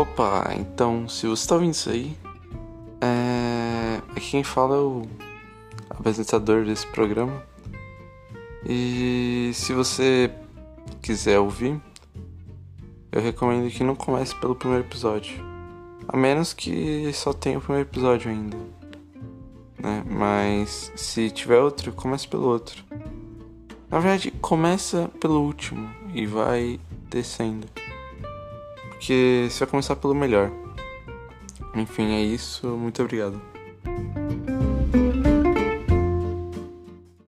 Opa, então se você tá ouvindo isso aí, é... quem fala é o apresentador desse programa. E se você quiser ouvir, eu recomendo que não comece pelo primeiro episódio. A menos que só tenha o primeiro episódio ainda. Né? Mas se tiver outro, comece pelo outro. Na verdade, começa pelo último e vai descendo. Porque você vai começar pelo melhor. Enfim, é isso. Muito obrigado.